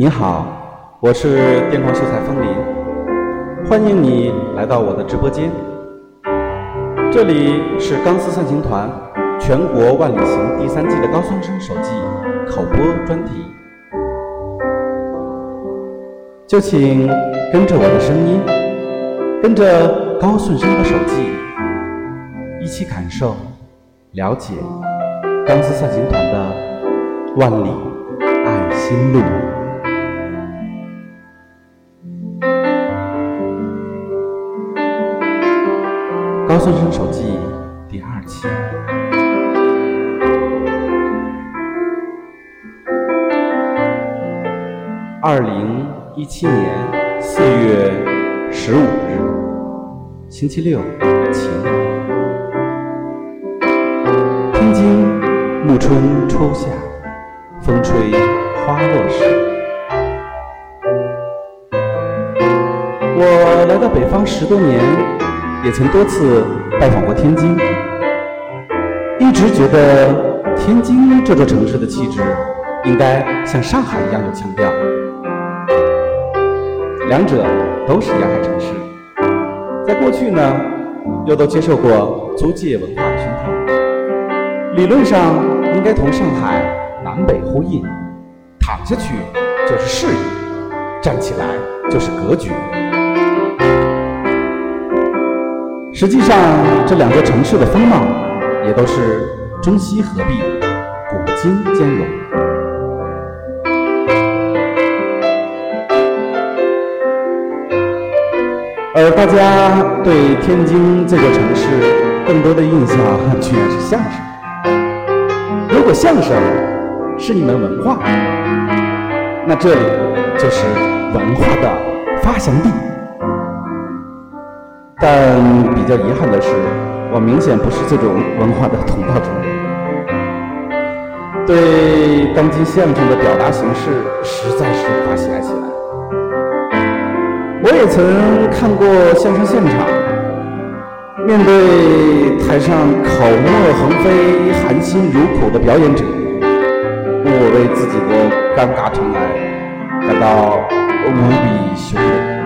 你好，我是电光秀才风林，欢迎你来到我的直播间。这里是钢丝散行团全国万里行第三季的高孙生手记口播专题，就请跟着我的声音，跟着高顺生的手记，一起感受、了解钢丝散行团的万里爱心路。高孙生手记第二期。二零一七年四月十五日，星期六，晴。天津暮春初夏，风吹花落时。我来到北方十多年，也曾多次拜访过天津，一直觉得天津这座城市的气质应该像上海一样有腔调。两者都是沿海城市，在过去呢，又都接受过租界文化的熏陶，理论上应该同上海南北呼应，躺下去就是适应，站起来就是格局。实际上，这两座城市的风貌也都是中西合璧，古今兼容。而大家对天津这座城市更多的印象，居然是相声。如果相声是一门文化，那这里就是文化的发祥地。但比较遗憾的是，我明显不是这种文化的同道中人。对当今相声的表达形式，实在是无法喜爱起来。我也曾看过相声现场，面对台上口沫横飞、含辛茹苦的表演者，我为自己的尴尬成来感到，无比羞愧。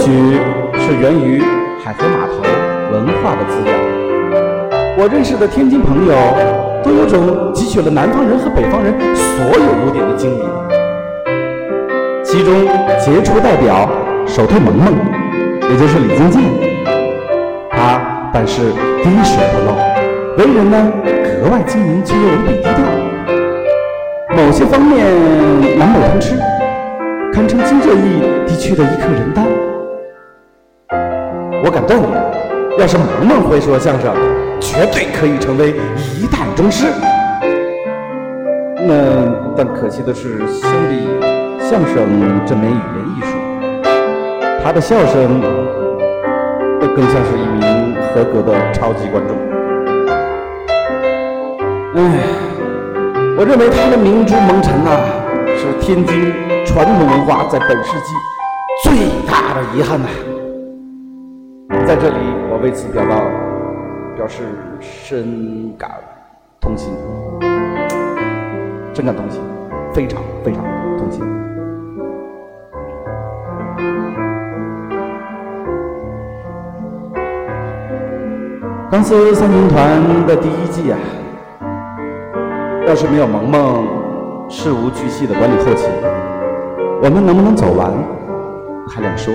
许是源于海河码头文化的滋养，我认识的天津朋友都有种汲取了南方人和北方人所有优点的经历。其中杰出代表手推萌萌，也就是李金健，他办事滴水不漏，为人呢格外精明却又无比低调，某些方面南北通吃，堪称金浙一地区的一颗人丹。我敢断言，要是萌萌会说相声，绝对可以成为一代宗师。那但可惜的是，相比相声这门语言艺术，他的笑声更像是一名合格的超级观众。唉，我认为他的明珠蒙尘呐，是天津传统文化在本世纪最大的遗憾呐。在这里，我为此表达表示深感痛心，深感痛心，非常非常痛心。钢丝三军团的第一季啊，要是没有萌萌事无巨细的管理后勤，我们能不能走完还两说。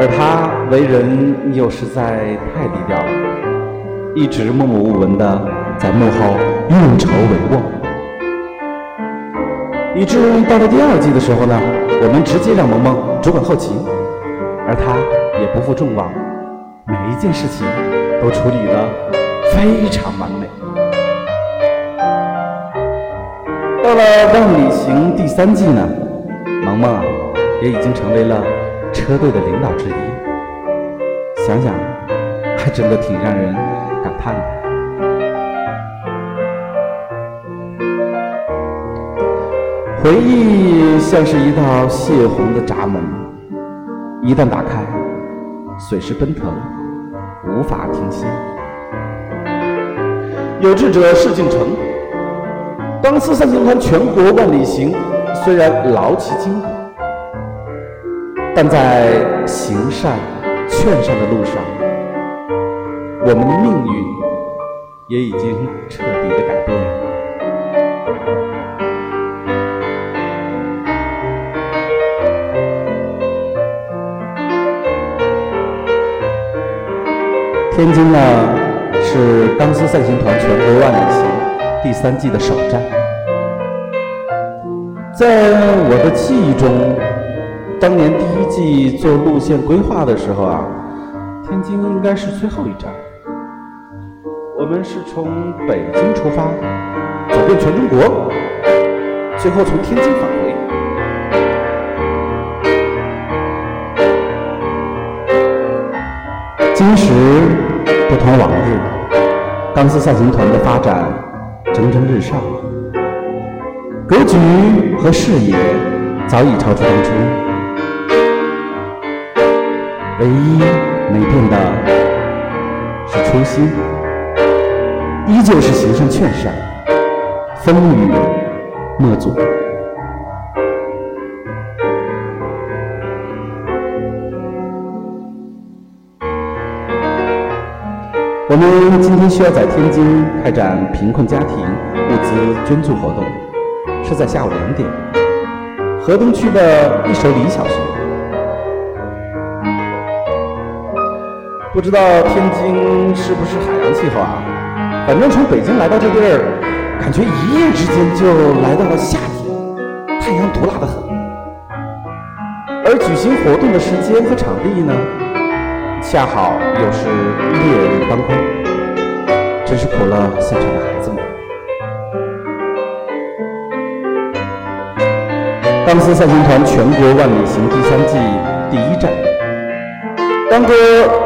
而他为人又实在太低调了，一直默默无闻的在幕后运筹帷幄，以致到了第二季的时候呢，我们直接让萌萌主管后勤，而他也不负众望，每一件事情都处理的非常完美。到了《万里行》第三季呢，萌萌也已经成为了。车队的领导之一，想想还真的挺让人感叹的。回忆像是一道泄洪的闸门，一旦打开，水势奔腾，无法停歇。有志者事竟成。钢丝三星团全国万里行，虽然劳其筋骨，但在行善劝善的路上，我们的命运也已经彻底的改变。天津呢，是钢丝散行团全国万里行第三季的首站。在我的记忆中，当年第一季做路线规划的时候啊，天津应该是最后一站。我们是从北京出发，走遍全中国，最后从天津返回。今时。不同往日，钢丝赛行团的发展蒸蒸日上，格局和视野早已超出当初。唯一没变的是初心，依旧是行善劝善，风雨莫阻。我们今天需要在天津开展贫困家庭物资捐助活动，是在下午两点，河东区的一首里小学。不知道天津是不是海洋气候啊？反正从北京来到这地儿，感觉一夜之间就来到了夏天，太阳毒辣的很。而举行活动的时间和场地呢？恰好又是烈日当空，真是苦了现场的孩子们。钢丝赛行团全国万里行第三季，刚哥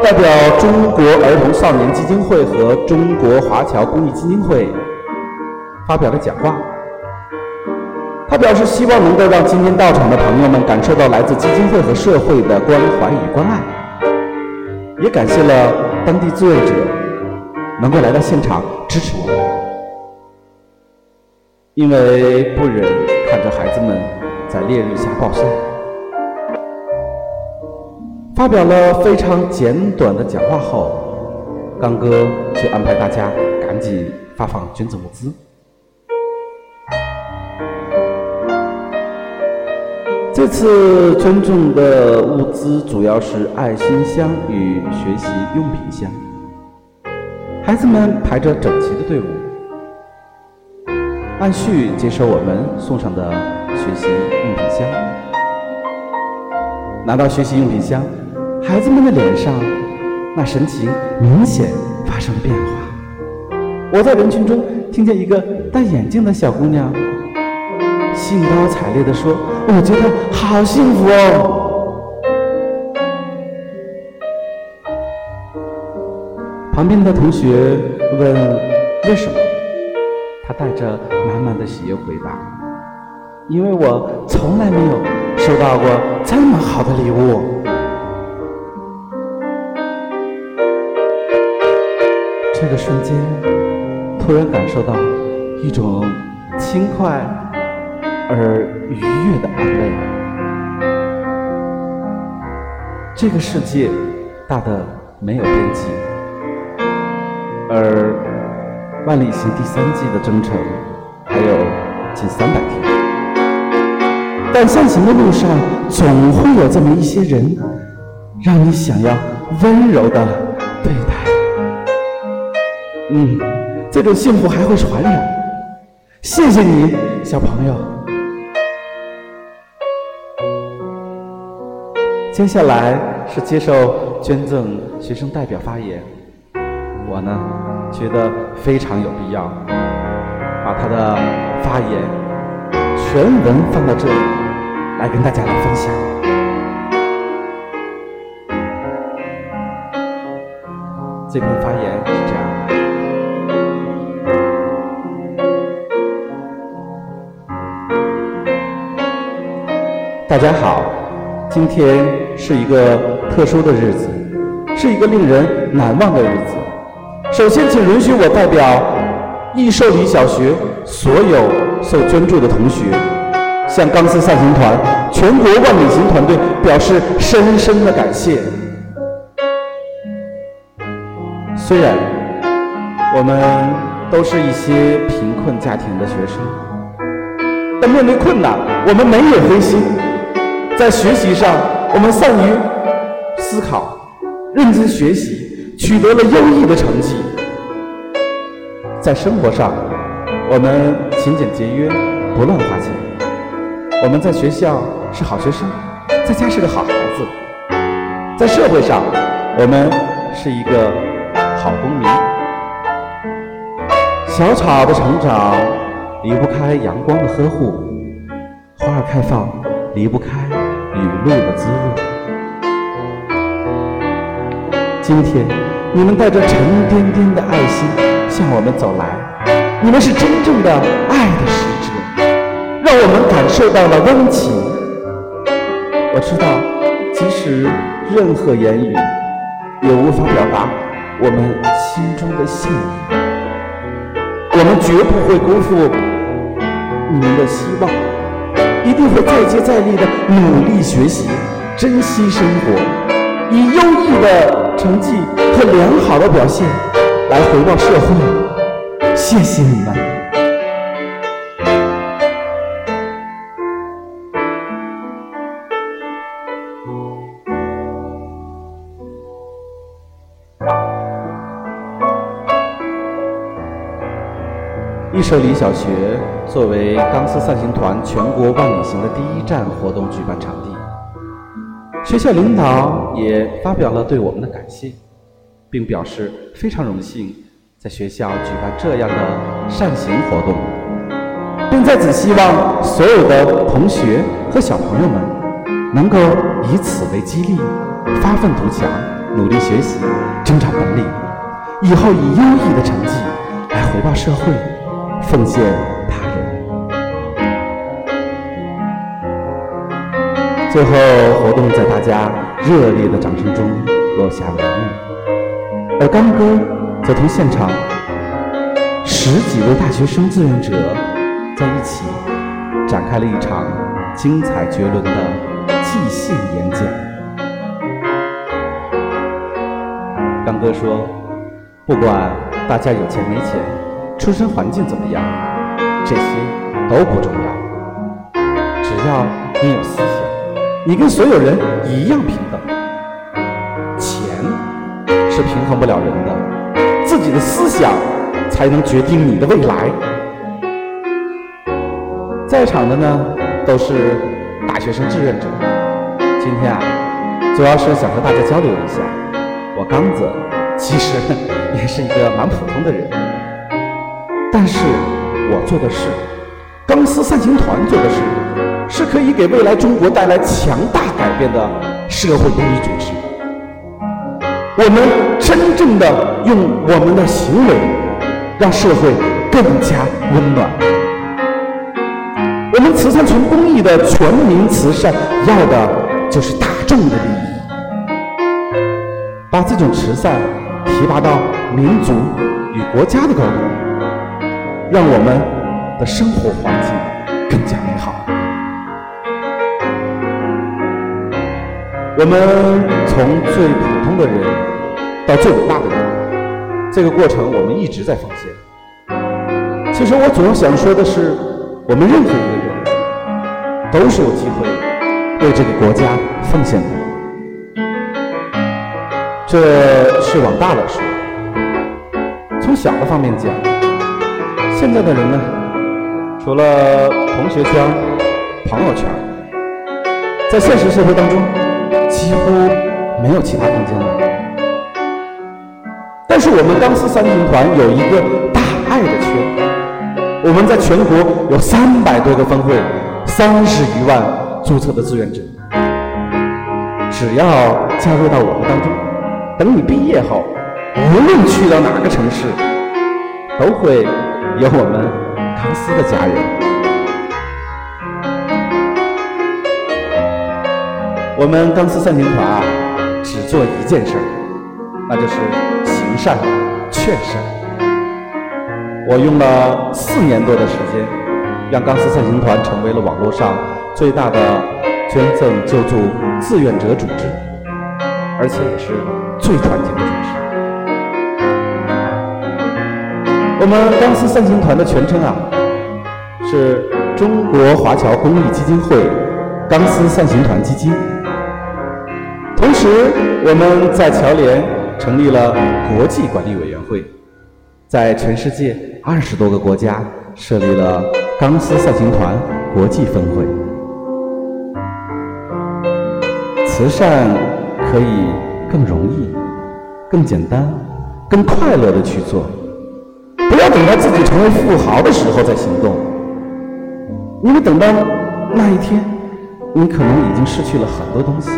代表中国儿童少年基金会和中国华侨公益基金会发表了讲话。他表示，希望能够让今天到场的朋友们感受到来自基金会和社会的关怀与关爱。也感谢了当地志愿者能够来到现场支持我们，因为不忍看着孩子们在烈日下暴晒，发表了非常简短的讲话后，刚哥就安排大家赶紧发放捐赠物资。这次捐赠的物资主要是爱心箱与学习用品箱。孩子们排着整齐的队伍，按序接收我们送上的学习用品箱。拿到学习用品箱，孩子们的脸上那神情明显发生了变化。我在人群中听见一个戴眼镜的小姑娘。兴高采烈地说：“我觉得好幸福哦。”旁边的同学问：“为什么？”他带着满满的喜悦回答：“因为我从来没有收到过这么好的礼物。”这个瞬间，突然感受到一种轻快。而愉悦的安慰。这个世界大的没有边际，而万里行第三季的征程还有近三百天。但向行的路上，总会有这么一些人，让你想要温柔的对待。嗯，这种幸福还会传染。谢谢你，小朋友。接下来是接受捐赠学生代表发言，我呢觉得非常有必要把他的发言全文放到这里来跟大家来分享。这篇发言大家好。今天是一个特殊的日子，是一个令人难忘的日子。首先，请允许我代表益寿里小学所有受捐助的同学，向钢丝散行团全国万里行团队表示深深的感谢。虽然我们都是一些贫困家庭的学生，但面对困难，我们没有灰心。在学习上，我们善于思考，认真学习。取得了优异的成绩，在生活上，我们勤俭节约，不乱花钱。我们在学校是好学生，在家是个好孩子。在社会上，我们是一个好公民。小草的成长离不开阳光的呵护，花儿开放离不开雨露的滋润。今天，你们带着沉甸甸的爱心向我们走来，你们是真正的爱的使者，让我们感受到了温情。我知道，即使任何言语也无法表达我们心中的信意。我们绝不会辜负你们的希望，一定会再接再厉的努力学习，珍惜生活。以优异的成绩和良好的表现来回报社会，谢谢你们。社里小学作为钢丝散行团全国万里行的第一站活动举办场地。学校领导也发表了对我们的感谢，并表示非常荣幸在学校举办这样的善行活动，并在此希望所有的同学和小朋友们能够以此为激励，发愤图强，努力学习，增长本领，以后以优异的成绩来回报社会，奉献他人。最后，活动在大家热烈的掌声中落下帷幕，而刚哥则同现场十几位大学生志愿者在一起展开了一场精彩绝伦的即兴演讲。刚哥说：“不管大家有钱没钱，出身环境怎么样，这些都不重要，只要你有思想。”你跟所有人一样平等，钱是平衡不了人的，自己的思想才能决定你的未来。在场的呢都是大学生志愿者，今天啊，主要是想和大家交流一下。我刚子其实也是一个蛮普通的人，但是我做的事，钢丝散行团做的事。是可以给未来中国带来强大改变的社会公益组织。我们真正的用我们的行为，让社会更加温暖。我们慈善纯公益的全民慈善，要的就是大众的利益。把这种慈善提拔到民族与国家的高度，让我们的生活环境更加美好。我们从最普通的人到最伟大的人，这个过程我们一直在奉献。其实我主要想说的是，我们任何一个人都是有机会为这个国家奉献的。这是往大了说，从小的方面讲，现在的人呢，除了同学圈、朋友圈，在现实社会当中。几乎没有其他空间了。但是我们钢丝三行团有一个大爱的圈，我们在全国有三百多个分会，三十余万注册的志愿者。只要加入到我们当中，等你毕业后，无论去到哪个城市，都会有我们钢丝的家人。我们钢丝三行团啊，只做一件事儿，那就是行善劝善。我用了四年多的时间，让钢丝善行团成为了网络上最大的捐赠救助志愿者组织，而且也是最团结的组织。我们钢丝散行团的全称啊，是中国华侨公益基金会钢丝散行团基金。同时，我们在侨联成立了国际管理委员会，在全世界二十多个国家设立了钢丝散行团国际分会。慈善可以更容易、更简单、更快乐的去做，不要等到自己成为富豪的时候再行动，因为等到那一天，你可能已经失去了很多东西。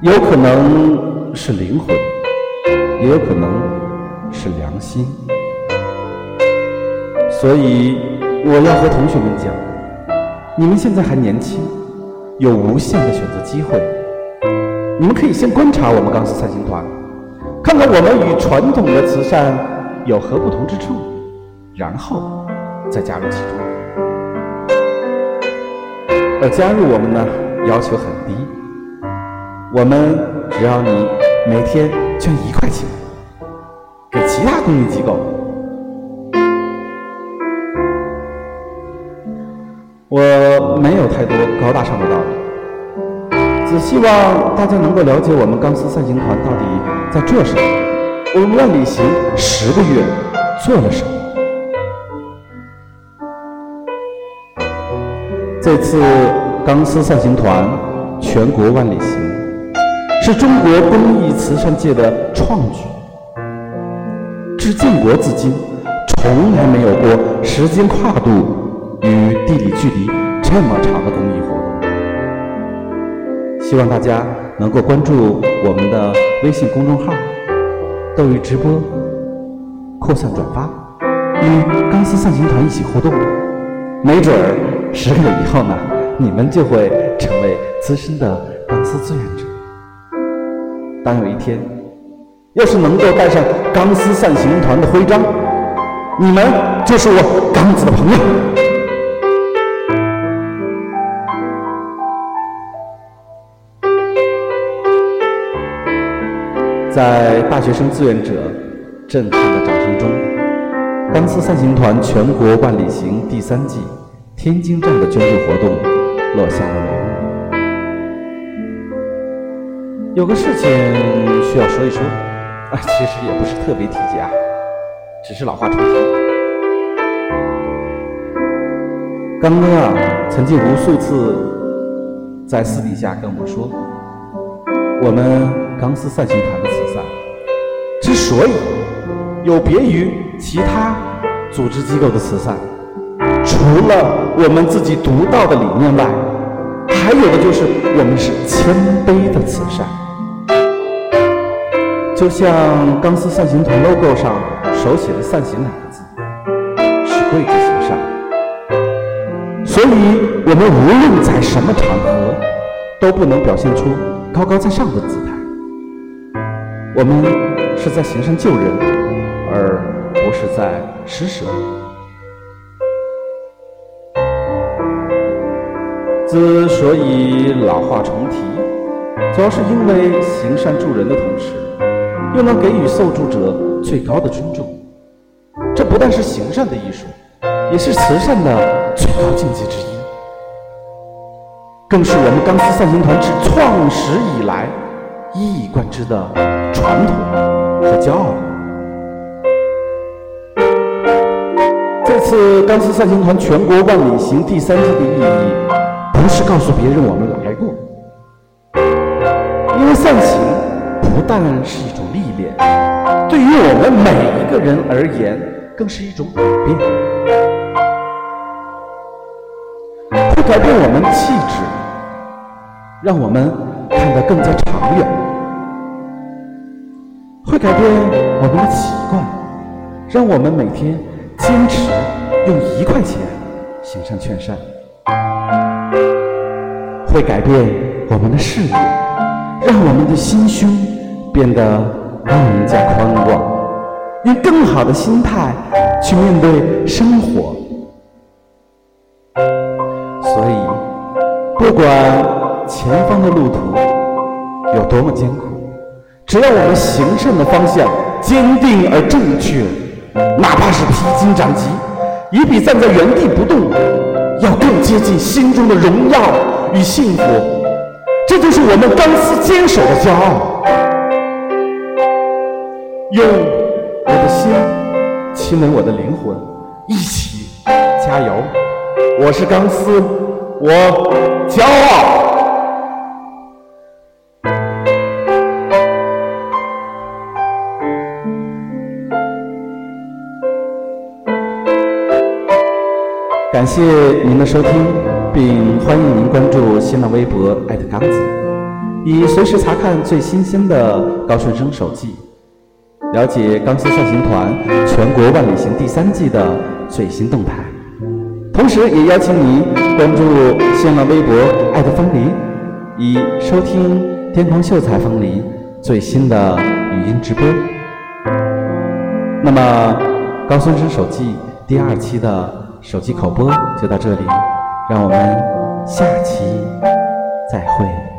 有可能是灵魂，也有可能是良心。所以我要和同学们讲：你们现在还年轻，有无限的选择机会。你们可以先观察我们钢丝善行团，看看我们与传统的慈善有何不同之处，然后再加入其中。而加入我们呢，要求很低。我们只要你每天捐一块钱给其他公益机构，我没有太多高大上的道理，只希望大家能够了解我们钢丝善行团到底在做什么，我们万里行十个月做了什么。这次钢丝散行团全国万里行。是中国公益慈善界的创举，至建国至今，从来没有过时间跨度与地理距离这么长的公益活动。希望大家能够关注我们的微信公众号“斗鱼直播”，扩散转发，与钢丝散行团一起互动。没准儿十个月以后呢，你们就会成为资深的钢丝志愿者。当有一天，要是能够带上钢丝散行团的徽章，你们就是我刚子的朋友。在大学生志愿者震撼的掌声中，钢丝善行团全国万里行第三季天津站的捐助活动落下了帷幕。有个事情需要说一说，啊，其实也不是特别提及啊，只是老话重提。刚哥啊，曾经无数次在私底下跟我说，我们钢丝散行团的慈善之所以有别于其他组织机构的慈善，除了我们自己独到的理念外，还有的就是我们是谦卑的慈善。就像钢丝散行团 logo 上手写的“散行”两个字，是贵之行善。所以，我们无论在什么场合，都不能表现出高高在上的姿态。我们是在行善救人，而不是在施舍。之所以老话重提，主要是因为行善助人的同时。又能给予受助者最高的尊重，这不但是行善的艺术，也是慈善的最高境界之一，更是我们钢丝善行团自创始以来一以贯之的传统和骄傲。这次钢丝善行团全国万里行第三季的意义，不是告诉别人我们来过，因为善行不但是一种。历练对于我们每一个人而言，更是一种改变，会改变我们的气质，让我们看得更加长远；会改变我们的习惯，让我们每天坚持用一块钱行善劝善；会改变我们的视野，让我们的心胸。变得更加宽广，用更好的心态去面对生活。所以，不管前方的路途有多么艰苦，只要我们行善的方向坚定而正确，哪怕是披荆斩棘，也比站在原地不动要更接近心中的荣耀与幸福。这就是我们钢丝坚守的骄傲。用我的心亲吻我的灵魂，一起加油！我是钢丝，我骄傲。感谢您的收听，并欢迎您关注新浪微博艾特刚子，以随时查看最新鲜的高顺生手记，了解钢丝孝行团全国万里行第三季的最新动态。同时，也邀请您关注新浪微博艾特风铃，以收听天空秀才风铃最新的语音直播。那么，高顺生手记第二期的。手机口播就到这里，让我们下期再会。